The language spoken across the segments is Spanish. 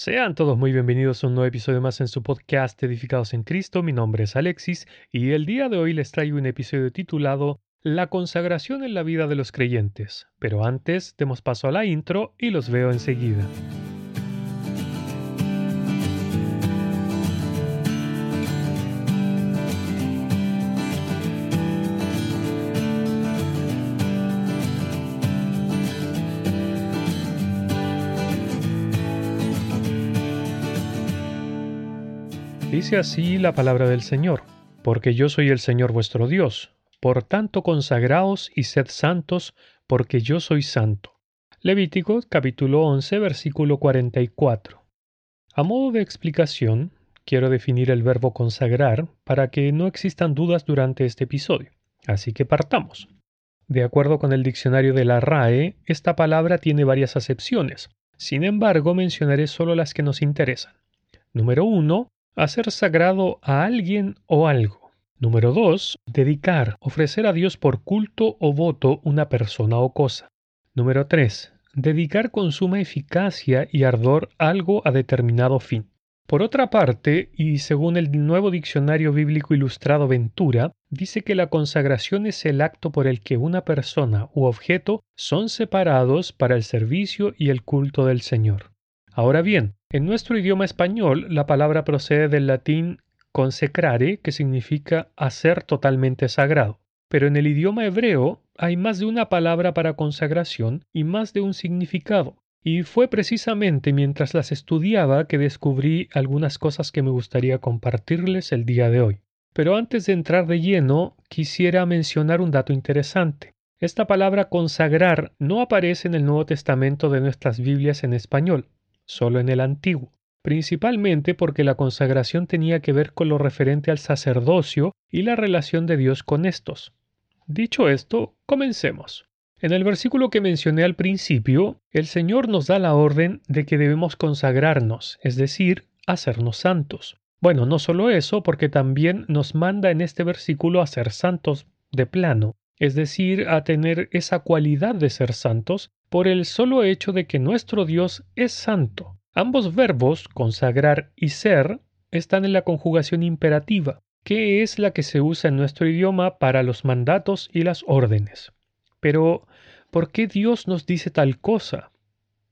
Sean todos muy bienvenidos a un nuevo episodio más en su podcast Edificados en Cristo. Mi nombre es Alexis y el día de hoy les traigo un episodio titulado La consagración en la vida de los creyentes. Pero antes, demos paso a la intro y los veo enseguida. Dice así la palabra del Señor, porque yo soy el Señor vuestro Dios, por tanto consagraos y sed santos, porque yo soy santo. Levítico capítulo 11 versículo 44. A modo de explicación, quiero definir el verbo consagrar para que no existan dudas durante este episodio. Así que partamos. De acuerdo con el diccionario de la RAE, esta palabra tiene varias acepciones. Sin embargo, mencionaré solo las que nos interesan. Número 1 hacer sagrado a alguien o algo. Número 2. Dedicar, ofrecer a Dios por culto o voto una persona o cosa. Número 3. Dedicar con suma eficacia y ardor algo a determinado fin. Por otra parte, y según el nuevo diccionario bíblico ilustrado Ventura, dice que la consagración es el acto por el que una persona u objeto son separados para el servicio y el culto del Señor. Ahora bien, en nuestro idioma español la palabra procede del latín consecrare, que significa hacer totalmente sagrado. Pero en el idioma hebreo hay más de una palabra para consagración y más de un significado. Y fue precisamente mientras las estudiaba que descubrí algunas cosas que me gustaría compartirles el día de hoy. Pero antes de entrar de lleno, quisiera mencionar un dato interesante. Esta palabra consagrar no aparece en el Nuevo Testamento de nuestras Biblias en español, solo en el antiguo, principalmente porque la consagración tenía que ver con lo referente al sacerdocio y la relación de Dios con estos. Dicho esto, comencemos. En el versículo que mencioné al principio, el Señor nos da la orden de que debemos consagrarnos, es decir, hacernos santos. Bueno, no solo eso, porque también nos manda en este versículo a ser santos de plano, es decir, a tener esa cualidad de ser santos por el solo hecho de que nuestro Dios es santo. Ambos verbos, consagrar y ser, están en la conjugación imperativa, que es la que se usa en nuestro idioma para los mandatos y las órdenes. Pero, ¿por qué Dios nos dice tal cosa?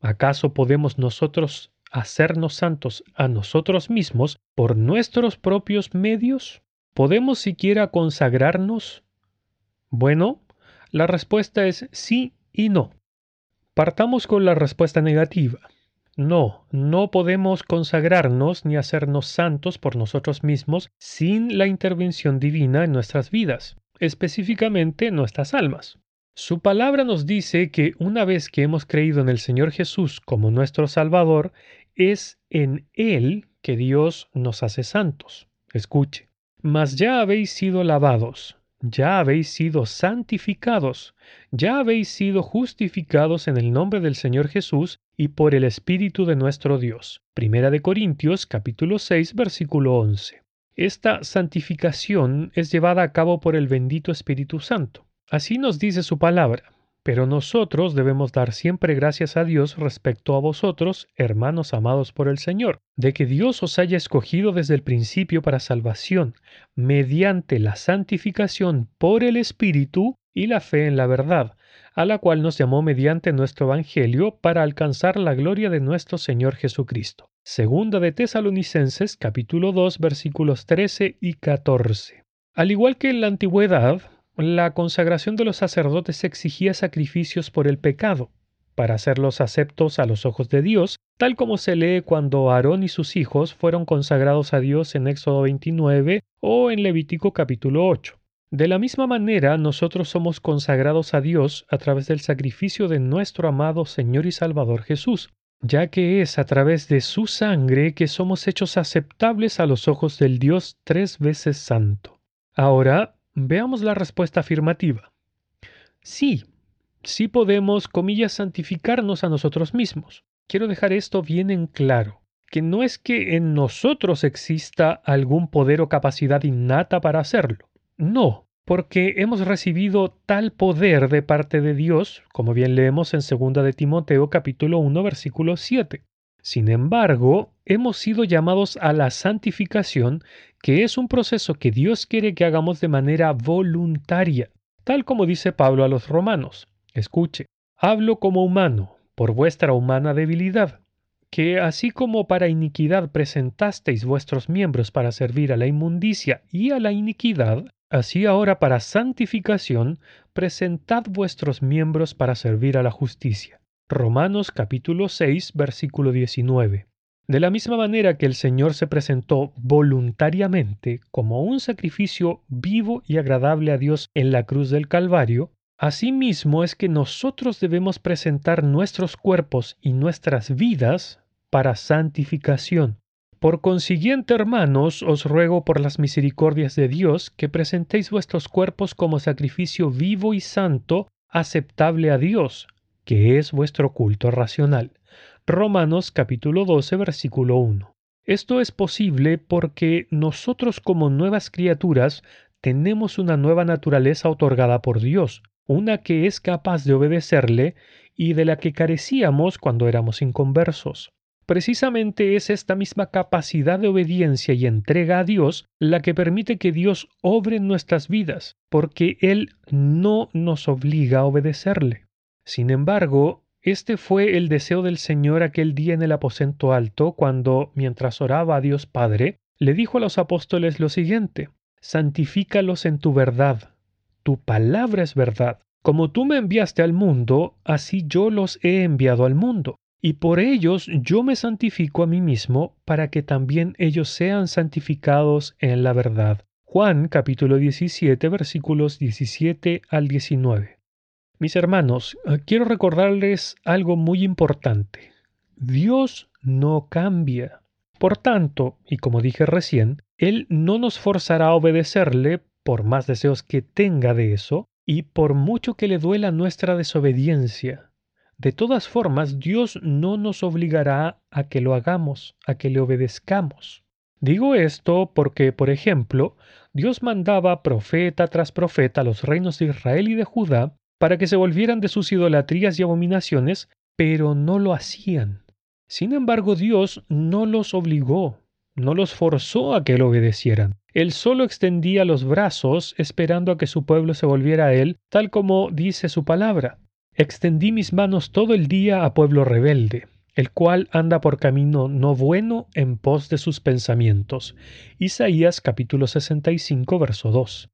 ¿Acaso podemos nosotros hacernos santos a nosotros mismos por nuestros propios medios? ¿Podemos siquiera consagrarnos? Bueno, la respuesta es sí y no. Partamos con la respuesta negativa. No, no podemos consagrarnos ni hacernos santos por nosotros mismos sin la intervención divina en nuestras vidas, específicamente en nuestras almas. Su palabra nos dice que una vez que hemos creído en el Señor Jesús como nuestro Salvador, es en Él que Dios nos hace santos. Escuche, mas ya habéis sido lavados, ya habéis sido santificados, ya habéis sido justificados en el nombre del Señor Jesús y por el Espíritu de nuestro Dios. Primera de Corintios capítulo 6 versículo 11. Esta santificación es llevada a cabo por el bendito Espíritu Santo. Así nos dice su palabra. Pero nosotros debemos dar siempre gracias a Dios respecto a vosotros, hermanos amados por el Señor, de que Dios os haya escogido desde el principio para salvación, mediante la santificación por el Espíritu y la fe en la verdad, a la cual nos llamó mediante nuestro Evangelio para alcanzar la gloria de nuestro Señor Jesucristo. Segunda de Tesalonicenses capítulo 2 versículos 13 y 14. Al igual que en la antigüedad, la consagración de los sacerdotes exigía sacrificios por el pecado, para hacerlos aceptos a los ojos de Dios, tal como se lee cuando Aarón y sus hijos fueron consagrados a Dios en Éxodo 29 o en Levítico capítulo 8. De la misma manera, nosotros somos consagrados a Dios a través del sacrificio de nuestro amado Señor y Salvador Jesús, ya que es a través de su sangre que somos hechos aceptables a los ojos del Dios tres veces santo. Ahora, Veamos la respuesta afirmativa. Sí, sí podemos, comillas, santificarnos a nosotros mismos. Quiero dejar esto bien en claro, que no es que en nosotros exista algún poder o capacidad innata para hacerlo. No, porque hemos recibido tal poder de parte de Dios, como bien leemos en 2 de Timoteo capítulo 1 versículo 7 Sin embargo, hemos sido llamados a la santificación, que es un proceso que Dios quiere que hagamos de manera voluntaria, tal como dice Pablo a los romanos. Escuche, hablo como humano, por vuestra humana debilidad, que así como para iniquidad presentasteis vuestros miembros para servir a la inmundicia y a la iniquidad, así ahora para santificación presentad vuestros miembros para servir a la justicia. Romanos capítulo 6 versículo 19. De la misma manera que el Señor se presentó voluntariamente como un sacrificio vivo y agradable a Dios en la cruz del Calvario, asimismo es que nosotros debemos presentar nuestros cuerpos y nuestras vidas para santificación. Por consiguiente, hermanos, os ruego por las misericordias de Dios que presentéis vuestros cuerpos como sacrificio vivo y santo, aceptable a Dios, que es vuestro culto racional. Romanos capítulo 12 versículo 1. Esto es posible porque nosotros como nuevas criaturas tenemos una nueva naturaleza otorgada por Dios, una que es capaz de obedecerle y de la que carecíamos cuando éramos inconversos. Precisamente es esta misma capacidad de obediencia y entrega a Dios la que permite que Dios obre en nuestras vidas, porque Él no nos obliga a obedecerle. Sin embargo, este fue el deseo del Señor aquel día en el aposento alto, cuando, mientras oraba a Dios Padre, le dijo a los apóstoles lo siguiente, Santifícalos en tu verdad, tu palabra es verdad. Como tú me enviaste al mundo, así yo los he enviado al mundo. Y por ellos yo me santifico a mí mismo, para que también ellos sean santificados en la verdad. Juan capítulo 17 versículos 17 al 19. Mis hermanos, eh, quiero recordarles algo muy importante. Dios no cambia. Por tanto, y como dije recién, Él no nos forzará a obedecerle por más deseos que tenga de eso y por mucho que le duela nuestra desobediencia. De todas formas, Dios no nos obligará a que lo hagamos, a que le obedezcamos. Digo esto porque, por ejemplo, Dios mandaba profeta tras profeta a los reinos de Israel y de Judá para que se volvieran de sus idolatrías y abominaciones, pero no lo hacían. Sin embargo, Dios no los obligó, no los forzó a que lo obedecieran. Él solo extendía los brazos esperando a que su pueblo se volviera a él, tal como dice su palabra. Extendí mis manos todo el día a pueblo rebelde, el cual anda por camino no bueno en pos de sus pensamientos. Isaías capítulo 65 verso 2.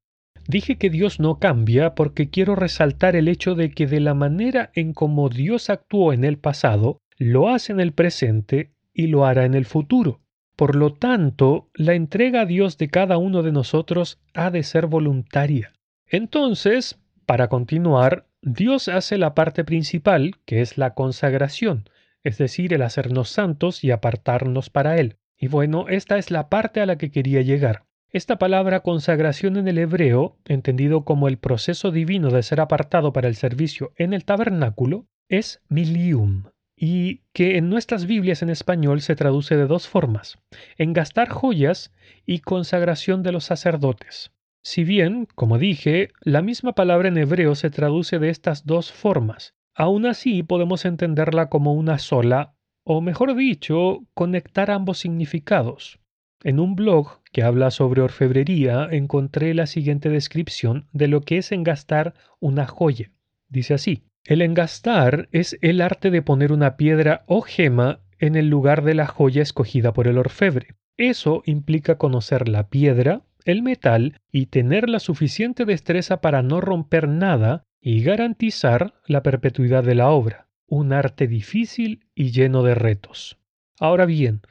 Dije que Dios no cambia porque quiero resaltar el hecho de que de la manera en como Dios actuó en el pasado, lo hace en el presente y lo hará en el futuro. Por lo tanto, la entrega a Dios de cada uno de nosotros ha de ser voluntaria. Entonces, para continuar, Dios hace la parte principal, que es la consagración, es decir, el hacernos santos y apartarnos para Él. Y bueno, esta es la parte a la que quería llegar. Esta palabra consagración en el hebreo, entendido como el proceso divino de ser apartado para el servicio en el tabernáculo, es milium, y que en nuestras Biblias en español se traduce de dos formas, en gastar joyas y consagración de los sacerdotes. Si bien, como dije, la misma palabra en hebreo se traduce de estas dos formas, aún así podemos entenderla como una sola, o mejor dicho, conectar ambos significados. En un blog que habla sobre orfebrería encontré la siguiente descripción de lo que es engastar una joya. Dice así, el engastar es el arte de poner una piedra o gema en el lugar de la joya escogida por el orfebre. Eso implica conocer la piedra, el metal y tener la suficiente destreza para no romper nada y garantizar la perpetuidad de la obra. Un arte difícil y lleno de retos. Ahora bien,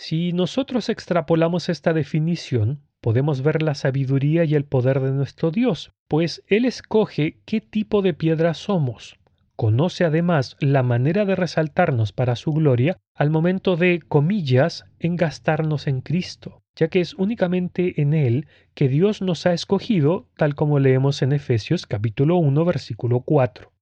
si nosotros extrapolamos esta definición, podemos ver la sabiduría y el poder de nuestro Dios, pues Él escoge qué tipo de piedra somos. Conoce además la manera de resaltarnos para su gloria al momento de, comillas, engastarnos en Cristo, ya que es únicamente en Él que Dios nos ha escogido, tal como leemos en Efesios capítulo 1 versículo 4.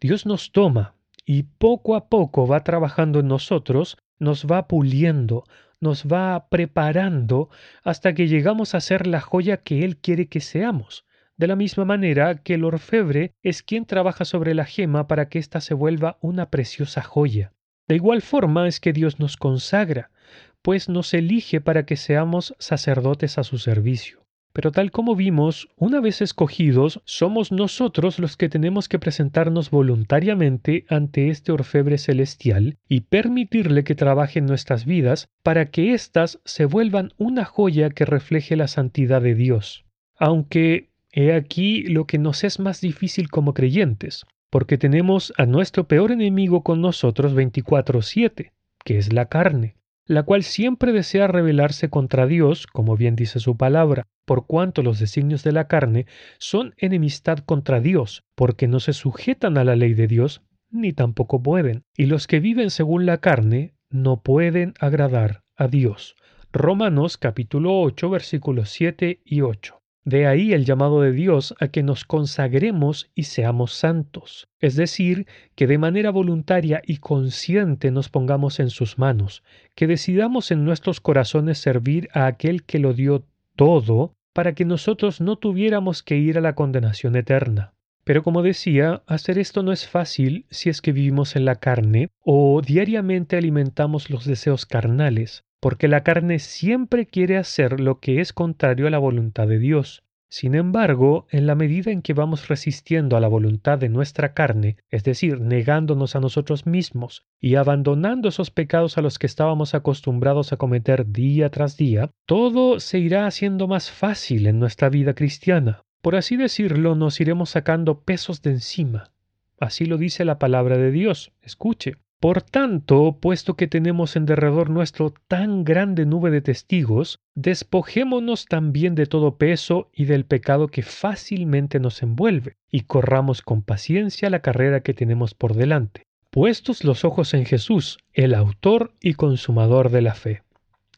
Dios nos toma y poco a poco va trabajando en nosotros, nos va puliendo, nos va preparando hasta que llegamos a ser la joya que Él quiere que seamos, de la misma manera que el orfebre es quien trabaja sobre la gema para que ésta se vuelva una preciosa joya. De igual forma es que Dios nos consagra, pues nos elige para que seamos sacerdotes a su servicio. Pero tal como vimos, una vez escogidos, somos nosotros los que tenemos que presentarnos voluntariamente ante este orfebre celestial y permitirle que trabaje en nuestras vidas para que éstas se vuelvan una joya que refleje la santidad de Dios. Aunque he aquí lo que nos es más difícil como creyentes, porque tenemos a nuestro peor enemigo con nosotros 24/7, que es la carne la cual siempre desea rebelarse contra Dios, como bien dice su palabra, por cuanto los designios de la carne son enemistad contra Dios, porque no se sujetan a la ley de Dios, ni tampoco pueden, y los que viven según la carne no pueden agradar a Dios. Romanos capítulo 8 versículos 7 y 8. De ahí el llamado de Dios a que nos consagremos y seamos santos, es decir, que de manera voluntaria y consciente nos pongamos en sus manos, que decidamos en nuestros corazones servir a aquel que lo dio todo para que nosotros no tuviéramos que ir a la condenación eterna. Pero como decía, hacer esto no es fácil si es que vivimos en la carne o diariamente alimentamos los deseos carnales, porque la carne siempre quiere hacer lo que es contrario a la voluntad de Dios. Sin embargo, en la medida en que vamos resistiendo a la voluntad de nuestra carne, es decir, negándonos a nosotros mismos y abandonando esos pecados a los que estábamos acostumbrados a cometer día tras día, todo se irá haciendo más fácil en nuestra vida cristiana. Por así decirlo, nos iremos sacando pesos de encima. Así lo dice la palabra de Dios. Escuche. Por tanto, puesto que tenemos en derredor nuestro tan grande nube de testigos, despojémonos también de todo peso y del pecado que fácilmente nos envuelve, y corramos con paciencia la carrera que tenemos por delante, puestos los ojos en Jesús, el autor y consumador de la fe.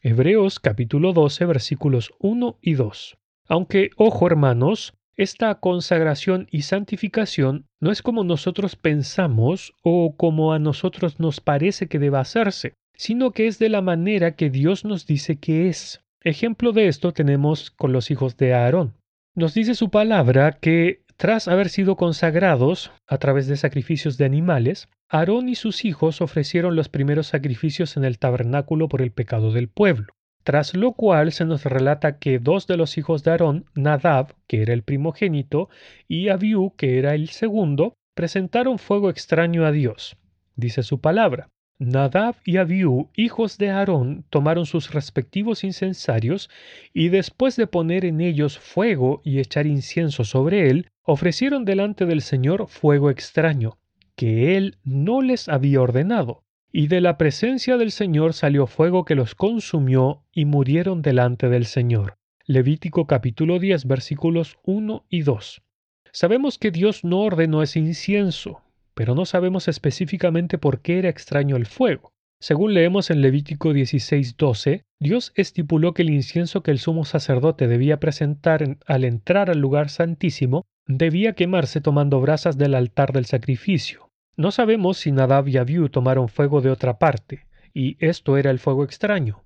Hebreos capítulo 12 versículos 1 y 2. Aunque, ojo hermanos, esta consagración y santificación no es como nosotros pensamos o como a nosotros nos parece que deba hacerse, sino que es de la manera que Dios nos dice que es. Ejemplo de esto tenemos con los hijos de Aarón. Nos dice su palabra que tras haber sido consagrados a través de sacrificios de animales, Aarón y sus hijos ofrecieron los primeros sacrificios en el tabernáculo por el pecado del pueblo tras lo cual se nos relata que dos de los hijos de Aarón, Nadab, que era el primogénito, y Abiú, que era el segundo, presentaron fuego extraño a Dios. Dice su palabra. Nadab y Abiú, hijos de Aarón, tomaron sus respectivos incensarios y después de poner en ellos fuego y echar incienso sobre él, ofrecieron delante del Señor fuego extraño, que él no les había ordenado. Y de la presencia del Señor salió fuego que los consumió y murieron delante del Señor. Levítico capítulo 10 versículos 1 y 2. Sabemos que Dios no ordenó ese incienso, pero no sabemos específicamente por qué era extraño el fuego. Según leemos en Levítico 16:12, Dios estipuló que el incienso que el sumo sacerdote debía presentar al entrar al lugar santísimo debía quemarse tomando brasas del altar del sacrificio. No sabemos si Nadab y Abiú tomaron fuego de otra parte, y esto era el fuego extraño.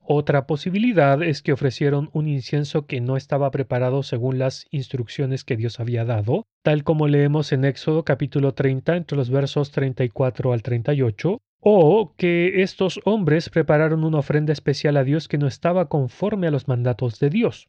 Otra posibilidad es que ofrecieron un incienso que no estaba preparado según las instrucciones que Dios había dado, tal como leemos en Éxodo capítulo 30 entre los versos 34 al 38, o que estos hombres prepararon una ofrenda especial a Dios que no estaba conforme a los mandatos de Dios.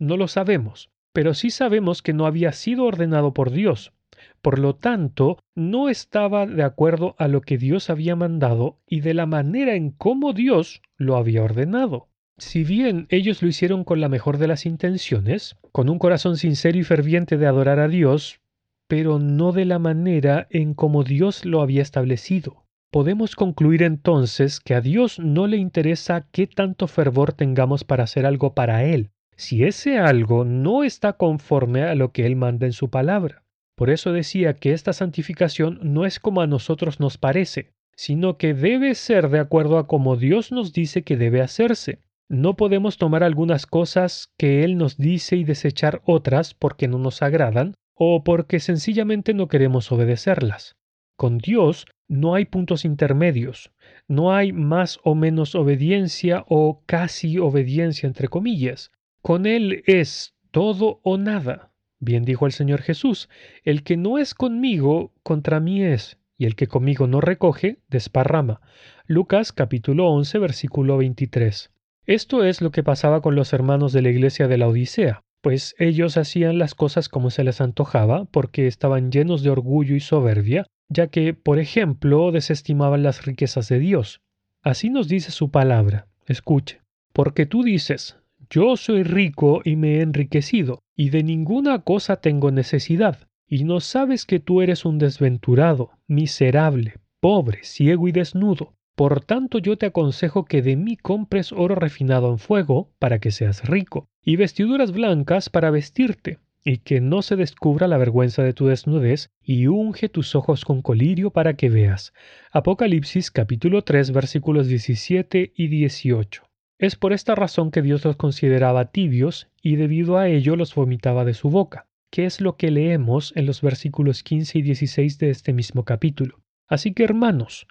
No lo sabemos, pero sí sabemos que no había sido ordenado por Dios, por lo tanto, no estaba de acuerdo a lo que Dios había mandado y de la manera en cómo Dios lo había ordenado. Si bien ellos lo hicieron con la mejor de las intenciones, con un corazón sincero y ferviente de adorar a Dios, pero no de la manera en cómo Dios lo había establecido. Podemos concluir entonces que a Dios no le interesa qué tanto fervor tengamos para hacer algo para Él, si ese algo no está conforme a lo que Él manda en su palabra. Por eso decía que esta santificación no es como a nosotros nos parece, sino que debe ser de acuerdo a como Dios nos dice que debe hacerse. No podemos tomar algunas cosas que Él nos dice y desechar otras porque no nos agradan o porque sencillamente no queremos obedecerlas. Con Dios no hay puntos intermedios, no hay más o menos obediencia o casi obediencia entre comillas. Con Él es todo o nada. Bien dijo el Señor Jesús, el que no es conmigo, contra mí es, y el que conmigo no recoge, desparrama. Lucas capítulo 11 versículo 23. Esto es lo que pasaba con los hermanos de la iglesia de la Odisea, pues ellos hacían las cosas como se les antojaba porque estaban llenos de orgullo y soberbia, ya que, por ejemplo, desestimaban las riquezas de Dios. Así nos dice su palabra. Escuche. Porque tú dices, yo soy rico y me he enriquecido, y de ninguna cosa tengo necesidad, y no sabes que tú eres un desventurado, miserable, pobre, ciego y desnudo. Por tanto yo te aconsejo que de mí compres oro refinado en fuego, para que seas rico, y vestiduras blancas para vestirte, y que no se descubra la vergüenza de tu desnudez, y unge tus ojos con colirio para que veas. Apocalipsis capítulo 3 versículos 17 y 18. Es por esta razón que Dios los consideraba tibios y debido a ello los vomitaba de su boca que es lo que leemos en los versículos 15 y 16 de este mismo capítulo. Así que hermanos,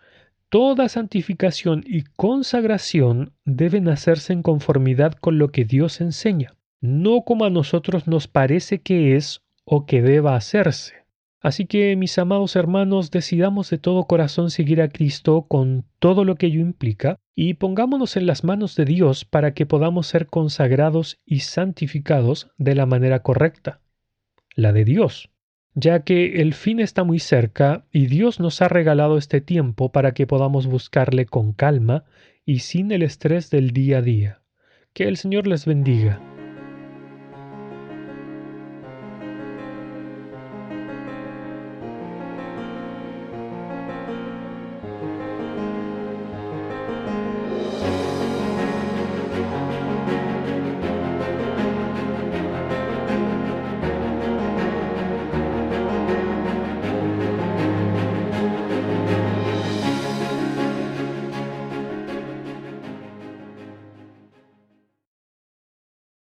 toda santificación y consagración deben hacerse en conformidad con lo que Dios enseña, no como a nosotros nos parece que es o que deba hacerse. Así que, mis amados hermanos, decidamos de todo corazón seguir a Cristo con todo lo que ello implica y pongámonos en las manos de Dios para que podamos ser consagrados y santificados de la manera correcta la de Dios, ya que el fin está muy cerca y Dios nos ha regalado este tiempo para que podamos buscarle con calma y sin el estrés del día a día. Que el Señor les bendiga.